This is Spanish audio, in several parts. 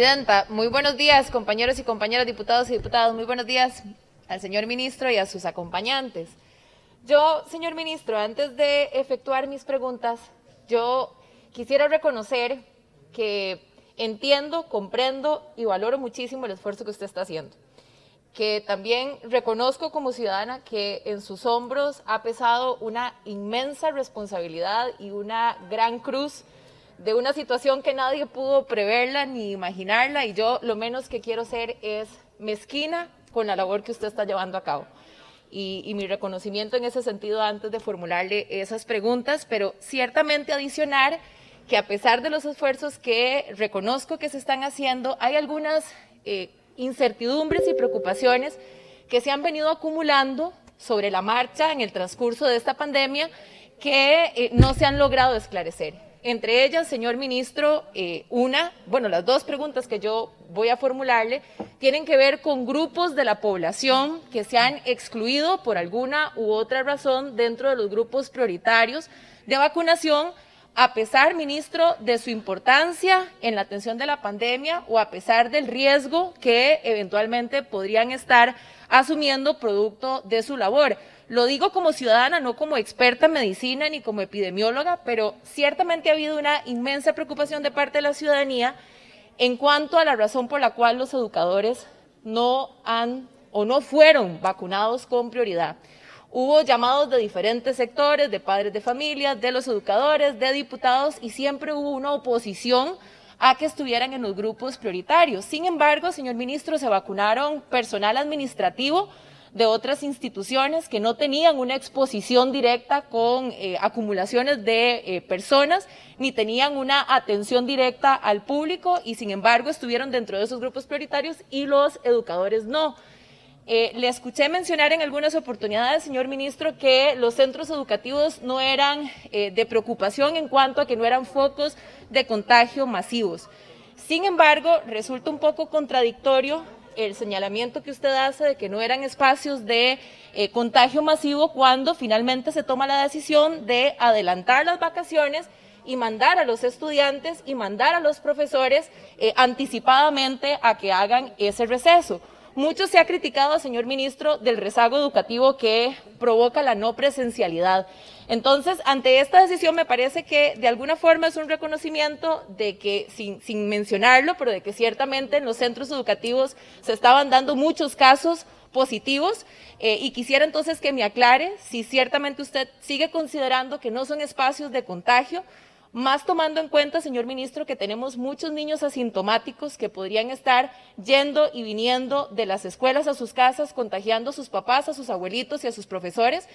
Presidenta, muy buenos días, compañeros y compañeras diputados y diputadas. Muy buenos días al señor ministro y a sus acompañantes. Yo, señor ministro, antes de efectuar mis preguntas, yo quisiera reconocer que entiendo, comprendo y valoro muchísimo el esfuerzo que usted está haciendo. Que también reconozco como ciudadana que en sus hombros ha pesado una inmensa responsabilidad y una gran cruz de una situación que nadie pudo preverla ni imaginarla y yo lo menos que quiero ser es mezquina con la labor que usted está llevando a cabo. Y, mi reconocimiento en ese sentido antes de formularle esas preguntas, pero ciertamente adicionar que a pesar de los esfuerzos que reconozco que se están haciendo, hay algunas eh, incertidumbres y preocupaciones que se han venido acumulando sobre la marcha en el transcurso de esta pandemia que eh, no se han logrado esclarecer. Entre ellas, señor ministro, eh, una, bueno, las dos preguntas que yo voy a formularle tienen que ver con grupos de la población que se han excluido por alguna u otra razón dentro de los grupos prioritarios de vacunación, a pesar, ministro, de su importancia en la atención de la pandemia o a pesar del riesgo que eventualmente podrían estar asumiendo producto de su labor. Lo digo como ciudadana, no como experta en medicina ni como epidemióloga, pero ciertamente ha habido una inmensa preocupación de parte de la ciudadanía en cuanto a la razón por la cual los educadores no han o no fueron vacunados con prioridad. Hubo llamados de diferentes sectores, de padres de familia, de los educadores, de diputados, y siempre hubo una oposición a que estuvieran en los grupos prioritarios. Sin embargo, señor ministro, se vacunaron personal administrativo, de otras instituciones que no tenían una exposición directa con eh, acumulaciones de eh, personas, ni tenían una atención directa al público y sin embargo estuvieron dentro de esos grupos prioritarios y los educadores no. Eh, le escuché mencionar en algunas oportunidades, señor ministro, que los centros educativos no eran de preocupación en cuanto a que no eran focos de contagio masivos. Sin embargo, resulta un poco contradictorio el señalamiento que usted hace de que no eran espacios de eh, contagio masivo cuando finalmente se toma la decisión de adelantar las vacaciones y mandar a los estudiantes y mandar a los profesores eh, anticipadamente a que hagan ese receso. Mucho se ha criticado, señor ministro, del rezago educativo que provoca la no presencialidad. Entonces, ante esta decisión me parece que de alguna forma es un reconocimiento de que, sin, mencionarlo, pero de que ciertamente en los centros educativos se estaban dando muchos casos positivos eh, y quisiera entonces que me aclare si ciertamente usted sigue considerando que no son espacios de contagio, más tomando en cuenta, señor ministro, que tenemos muchos niños asintomáticos que podrían estar yendo y viniendo de las escuelas a sus casas, contagiando a sus papás, a sus abuelitos y a sus profesores.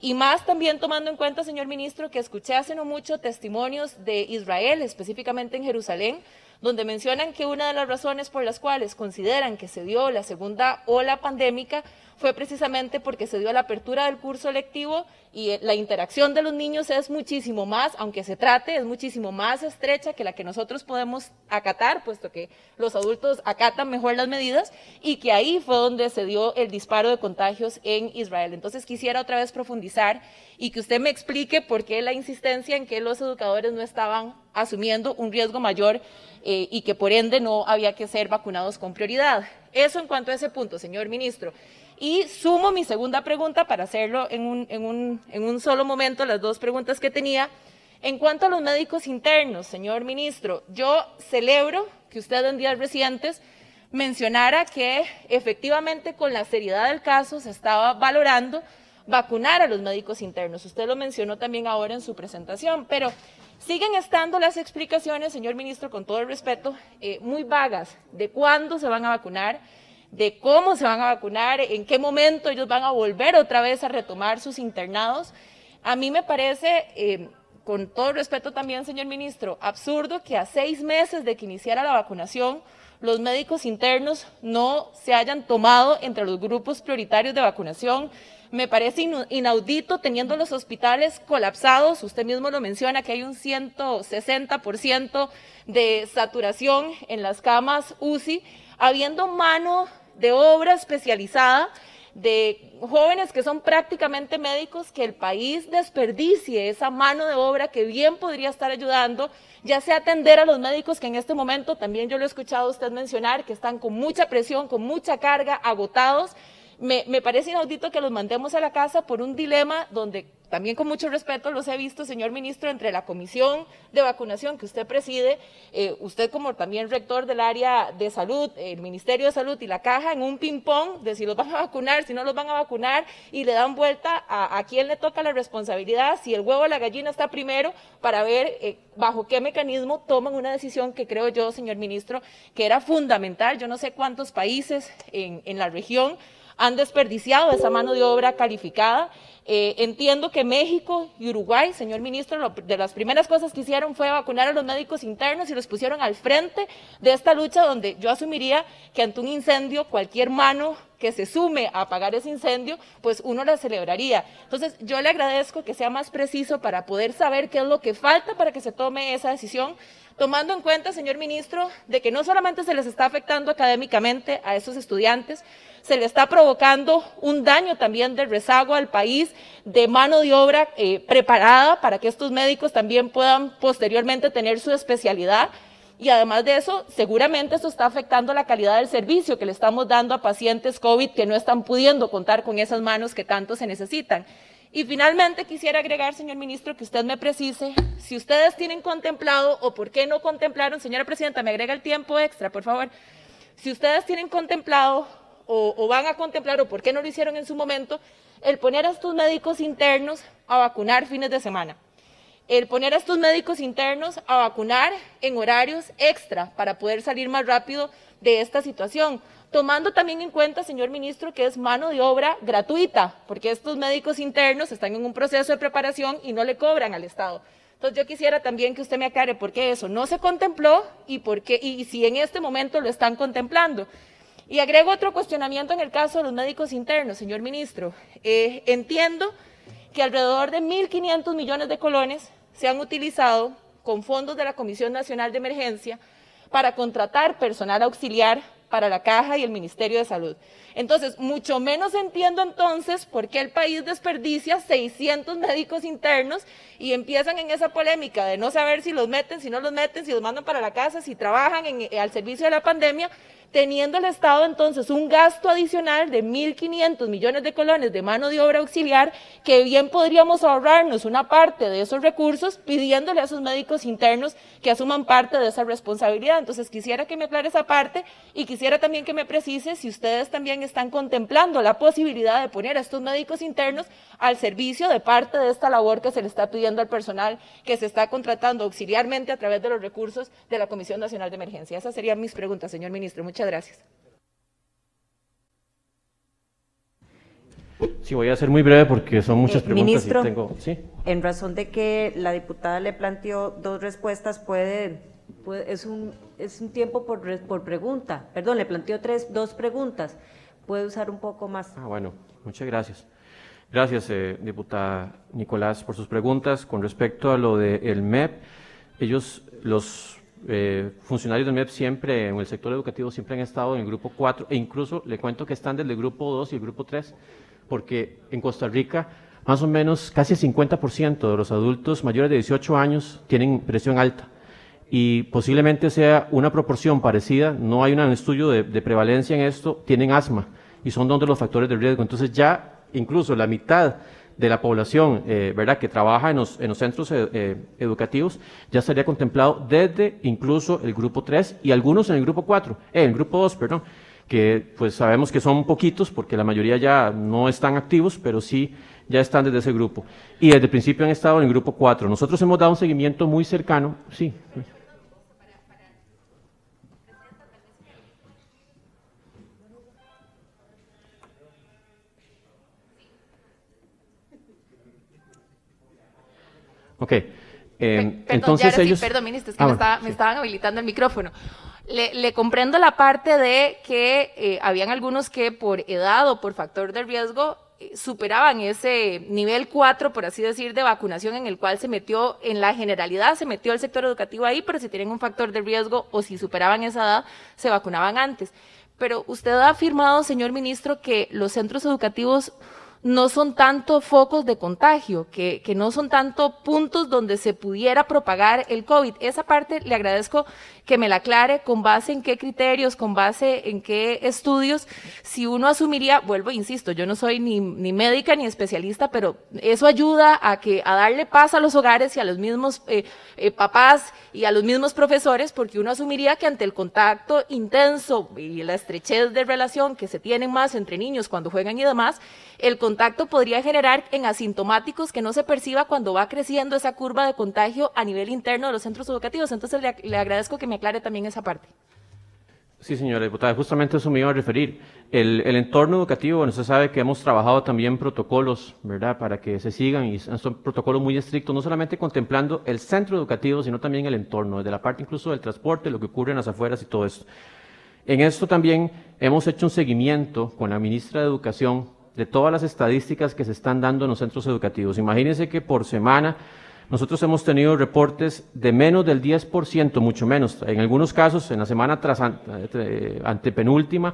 Y más también tomando en cuenta, señor ministro, que escuché hace no mucho testimonios de Israel, específicamente en Jerusalén, donde mencionan que una de las razones por las cuales consideran que se dio la segunda ola pandémica fue precisamente porque se dio la apertura del curso lectivo y eh, la interacción de los niños es muchísimo más, aunque se trate, es muchísimo más estrecha que la que nosotros podemos acatar, puesto que los adultos acatan mejor las medidas y que ahí fue donde se dio el disparo de contagios en Israel. Entonces quisiera otra vez profundizar y que usted me explique por qué la insistencia en que los educadores no estaban asumiendo un riesgo mayor eh, y que por ende no había que ser vacunados con prioridad. Eso en cuanto a ese punto, señor ministro. Y sumo mi segunda pregunta para hacerlo en un, solo momento, las dos preguntas que tenía. En cuanto a los médicos internos, señor ministro, yo celebro que usted en días recientes mencionara que efectivamente con la seriedad del caso se estaba valorando vacunar a los médicos internos. Usted lo mencionó también ahora en su presentación, pero siguen estando las explicaciones, señor ministro, con todo el respeto, eh, muy vagas de cuándo se van a vacunar, de cómo se van a vacunar, en qué momento ellos van a volver otra vez a retomar sus internados. A mí me parece, eh, con todo respeto también, señor ministro, absurdo que a seis meses de que iniciara la vacunación, los médicos internos no se hayan tomado entre los grupos prioritarios de vacunación. Me parece inaudito teniendo los hospitales colapsados. Usted mismo lo menciona que hay un 160% de saturación en las camas UCI, habiendo mano de obra especializada de jóvenes que son prácticamente médicos, que el país desperdicie esa mano de obra que bien podría estar ayudando, ya sea atender a los médicos que en este momento, también yo lo he escuchado usted mencionar, que están con mucha presión, con mucha carga, agotados. Me, parece inaudito que los mandemos a la casa por un dilema donde también con mucho respeto los he visto, señor ministro, entre la comisión de vacunación que usted preside, eh, usted como también rector del área de salud, el Ministerio de Salud y la Caja, en un ping-pong de si los van a vacunar, si no los van a vacunar, y le dan vuelta a, quién le toca la responsabilidad, si el huevo o la gallina está primero, para ver eh, bajo qué mecanismo toman una decisión que creo yo, señor ministro, que era fundamental. Yo no sé cuántos países en la región han desperdiciado esa mano de obra calificada. Eh, entiendo que México y Uruguay, señor ministro, lo, de las primeras cosas que hicieron fue vacunar a los médicos internos y los pusieron al frente de esta lucha donde yo asumiría que ante un incendio cualquier mano que se sume a apagar ese incendio, pues uno la celebraría. Entonces, yo le agradezco que sea más preciso para poder saber qué es lo que falta para que se tome esa decisión, tomando en cuenta, señor ministro, de que no solamente se les está afectando académicamente a estos estudiantes, se le está provocando un daño también de rezago al país de mano de obra eh, preparada para que estos médicos también puedan posteriormente tener su especialidad. Y además de eso, seguramente eso está afectando la calidad del servicio que le estamos dando a pacientes COVID que no están pudiendo contar con esas manos que tanto se necesitan. Y finalmente quisiera agregar, señor ministro, que usted me precise si ustedes tienen contemplado o por qué no contemplaron, señora presidenta, me agrega el tiempo extra, por favor, si ustedes tienen contemplado o, van a contemplar o por qué no lo hicieron en su momento, el poner a estos médicos internos a vacunar fines de semana. El poner a estos médicos internos a vacunar en horarios extra para poder salir más rápido de esta situación. Tomando también en cuenta, señor ministro, que es mano de obra gratuita, porque estos médicos internos están en un proceso de preparación y no le cobran al Estado. Entonces yo quisiera también que usted me aclare por qué eso no se contempló y, por qué, y si en este momento lo están contemplando. Y agrego otro cuestionamiento en el caso de los médicos internos, señor ministro. Eh, entiendo que alrededor de 1.500 millones de colones se han utilizado con fondos de la Comisión Nacional de Emergencia para contratar personal auxiliar para la Caja y el Ministerio de Salud. Entonces, mucho menos entiendo entonces por qué el país desperdicia 600 médicos internos y empiezan en esa polémica de no saber si los meten, si no los meten, si los mandan para la casa, si trabajan en, al servicio de la pandemia, teniendo el Estado entonces un gasto adicional de 1.500 millones de colones de mano de obra auxiliar, que bien podríamos ahorrarnos una parte de esos recursos pidiéndole a esos médicos internos que asuman parte de esa responsabilidad. Entonces quisiera que me aclare esa parte y quisiera también que me precise si ustedes también están contemplando la posibilidad de poner a estos médicos internos al servicio de parte de esta labor que se le está pidiendo al personal que se está contratando auxiliarmente a través de los recursos de la Comisión Nacional de Emergencia. Esas serían mis preguntas, señor ministro. Muchas gracias. Sí, voy a ser muy breve porque son muchas Eh, preguntas ministro, y tengo. Sí. En razón de que la diputada le planteó dos respuestas, puede, puede- es, un, es un tiempo por, por pregunta. Perdón, le planteó tres, dos preguntas. Puede usar un poco más. Ah, bueno, muchas gracias. Gracias, eh, diputada Nicolás, por sus preguntas. Con respecto a lo del MEP, ellos, los eh, funcionarios del MEP siempre, en el sector educativo, siempre han estado en el grupo 4 e incluso le cuento que están desde el grupo 2 y el grupo 3, porque en Costa Rica más o menos casi el 50% de los adultos mayores de 18 años tienen presión alta y posiblemente sea una proporción parecida, no hay un estudio de, prevalencia en esto, tienen asma y son dos de los factores de riesgo. Entonces ya incluso la mitad de la población eh, ¿verdad? que trabaja en los, en los centros eh, eh, educativos ya estaría contemplado desde incluso el grupo 3 y algunos en el grupo 4, eh, el grupo 2, perdón, que pues sabemos que son poquitos porque la mayoría ya no están activos, pero sí ya están desde ese grupo. Y desde el principio han estado en el grupo 4. Nosotros hemos dado un seguimiento muy cercano, sí. Ok. Eh, Perdón, entonces sí, ellos... perdón, ministro, es que Ah, me, bueno, estaba- sí. me estaban habilitando el micrófono. Le, le comprendo la parte de que eh, habían algunos que por edad o por factor de riesgo eh, superaban ese nivel 4, por así decir, de vacunación en el cual se metió, en la generalidad se metió el sector educativo ahí, pero si tienen un factor de riesgo o si superaban esa edad, se vacunaban antes. pero usted ha afirmado, señor ministro, que los centros educativos no son tanto focos de contagio, que, no son tanto puntos donde se pudiera propagar el COVID. Esa parte le agradezco que me la aclare con base en qué criterios, con base en qué estudios, si uno asumiría, vuelvo, insisto, yo no soy ni, médica ni especialista, pero eso ayuda a que a darle paz a los hogares y a los mismos eh, eh, papás y a los mismos profesores, porque uno asumiría que ante el contacto intenso y la estrechez de relación que se tienen más entre niños cuando juegan y demás, el podría generar en asintomáticos que no se perciba cuando va creciendo esa curva de contagio a nivel interno de los centros educativos. Entonces le, agradezco que me aclare también esa parte. Sí, señora diputada, justamente eso me iba a referir. El, el, entorno educativo, bueno, usted sabe que hemos trabajado también protocolos, ¿verdad?, para que se sigan y son protocolos muy estrictos, no solamente contemplando el centro educativo, sino también el entorno, desde la parte incluso del transporte, lo que ocurre en las afueras y todo esto. En esto también hemos hecho un seguimiento con la ministra de Educación de todas las estadísticas que se están dando en los centros educativos. Imagínense que por semana nosotros hemos tenido reportes de menos del 10%, mucho menos. En algunos casos, en la semana tras eh, antepenúltima,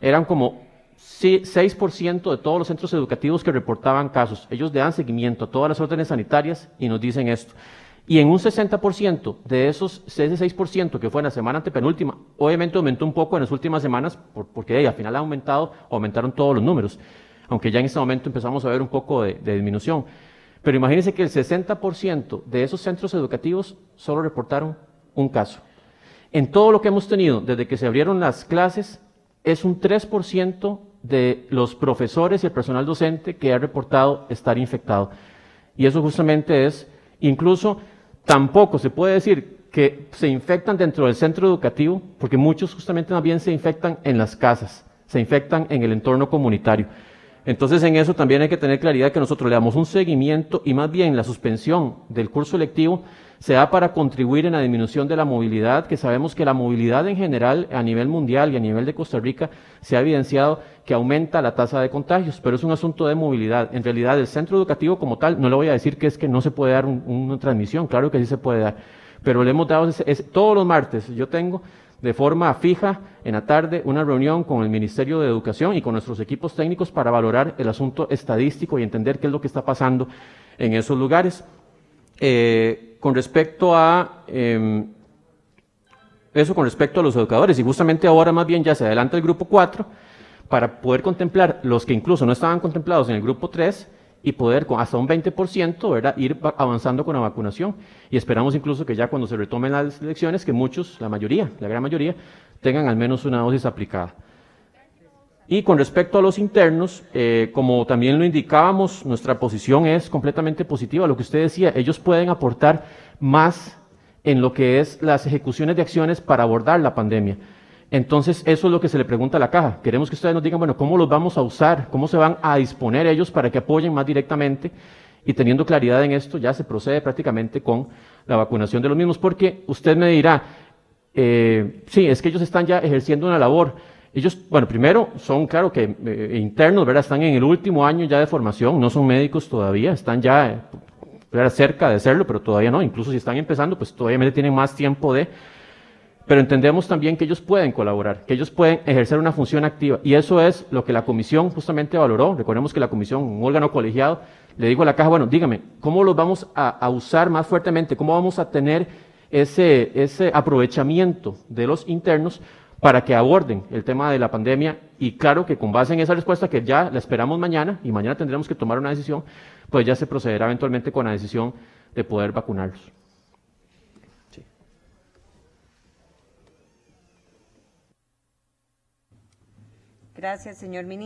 eran como 6% de todos los centros educativos que reportaban casos. Ellos le dan seguimiento a todas las órdenes sanitarias y nos dicen esto. Y en un 60% de esos, ese 6% que fue en la semana antepenúltima, obviamente aumentó un poco en las últimas semanas, porque al final ha aumentado, aumentaron todos los números, aunque ya en este momento empezamos a ver un poco de, disminución. Pero imagínense que el 60% de esos centros educativos solo reportaron un caso. En todo lo que hemos tenido desde que se abrieron las clases, es un 3% de los profesores y el personal docente que ha reportado estar infectado. Y eso justamente es, incluso tampoco se puede decir que se infectan dentro del centro educativo, porque muchos justamente también se infectan en las casas, se infectan en el entorno comunitario. Entonces en eso también hay que tener claridad que nosotros le damos un seguimiento y más bien la suspensión del curso lectivo se da para contribuir en la disminución de la movilidad, que sabemos que la movilidad en general a nivel mundial y a nivel de Costa Rica se ha evidenciado que aumenta la tasa de contagios, pero es un asunto de movilidad. En realidad el centro educativo como tal, no le voy a decir que es que no se puede dar un, una transmisión, claro que sí se puede dar, pero le hemos dado, todos los martes yo tengo de forma fija en la tarde una reunión con el Ministerio de Educación y con nuestros equipos técnicos para valorar el asunto estadístico y entender qué es lo que está pasando en esos lugares. Eh, con respecto a eh, eso, con respecto a los educadores, y justamente ahora más bien ya se adelanta el grupo 4 para poder contemplar los que incluso no estaban contemplados en el grupo 3 y poder con hasta un 20% ¿verdad? ir avanzando con la vacunación. Y esperamos incluso que ya cuando se retomen las elecciones, que muchos, la mayoría, la gran mayoría, tengan al menos una dosis aplicada. Y con respecto a los internos, eh, como también lo indicábamos, nuestra posición es completamente positiva. Lo que usted decía, ellos pueden aportar más en lo que es las ejecuciones de acciones para abordar la pandemia. Entonces, eso es lo que se le pregunta a la caja. Queremos que ustedes nos digan, bueno, ¿cómo los vamos a usar? ¿Cómo se van a disponer ellos para que apoyen más directamente? Y teniendo claridad en esto, ya se procede prácticamente con la vacunación de los mismos, porque usted me dirá, eh, sí, es que ellos están ya ejerciendo una labor. Ellos, bueno, primero son, claro que eh, internos, ¿verdad? Están en el último año ya de formación, no son médicos todavía, están ya eh, cerca de serlo, pero todavía no. Incluso si están empezando, pues todavía tienen más tiempo de pero entendemos también que ellos pueden colaborar, que ellos pueden ejercer una función activa. Y eso es lo que la comisión justamente valoró. Recordemos que la comisión, un órgano colegiado, le dijo a la caja, bueno, dígame, ¿cómo los vamos a, usar más fuertemente? ¿Cómo vamos a tener ese, ese aprovechamiento de los internos para que aborden el tema de la pandemia? Y claro que con base en esa respuesta que ya la esperamos mañana, y mañana tendremos que tomar una decisión, pues ya se procederá eventualmente con la decisión de poder vacunarlos. Gracias, señor ministro.